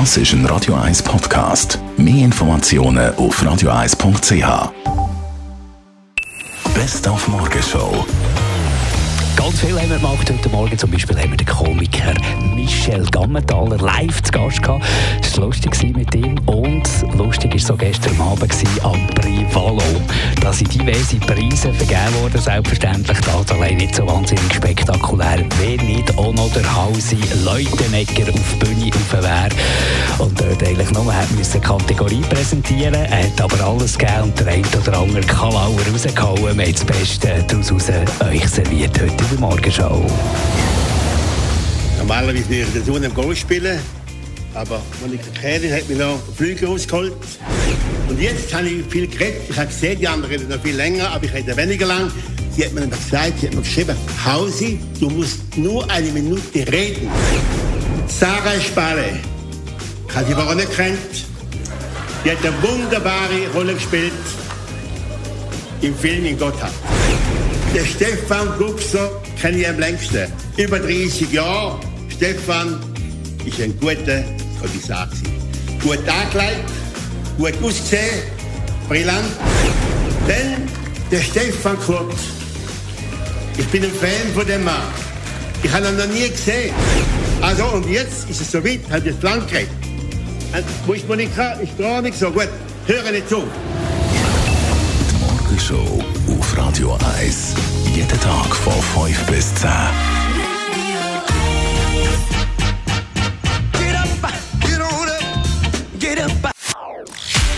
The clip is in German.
Das ist ein Radio 1 Podcast. Mehr Informationen auf radio1.ch. Best auf Morgenshow. Ganz viel haben wir gemacht heute Morgen. Zum Beispiel haben wir den Komiker Michel Gammenthaler live zu Gast gehabt. Es war lustig mit ihm. Und lustig war so gestern Abend am Privalo. Sind diverse Preise vergeben worden, selbstverständlich. Das allein nicht so wahnsinnig spektakulär, wenn nicht auch noch der Hausi Leutenegger auf die Bühne wäre. Und dort eigentlich nur eine Kategorie präsentieren. Er hat aber alles gegeben und der eine oder andere Kalauer rausgehauen. Wir haben das Beste daraus euch serviert heute in der Morgenshow. Normalerweise würde ich das im Golf spielen, aber ich Kehrin hat mich noch Flüge rausgeholt. Und jetzt habe ich viel geredet. Ich habe gesehen, die anderen reden noch viel länger, aber ich rede weniger lang. Sie hat mir dann gesagt, sie hat mir geschrieben, Hausi, du musst nur eine Minute reden. Sarah Spale, ich habe sie aber auch nicht kennt. Die hat eine wunderbare Rolle gespielt im Film in Gotthard. Der Stefan Gubser kenne ich am längsten. Über 30 Jahre. Stefan ist ein guter Kommissar. Gut angelegt, gut ausgesehen, brillant. Dann der Stefan Kurz. Ich bin ein Fan von dem Mann. Ich habe ihn noch nie gesehen. Also, und jetzt ist es soweit, hat jetzt lang geredet. Wo ist Monika? Ist gar nicht so gut. Höre nicht zu. Die Morgenshow auf Radio 1. Jeden Tag von 5 bis 10.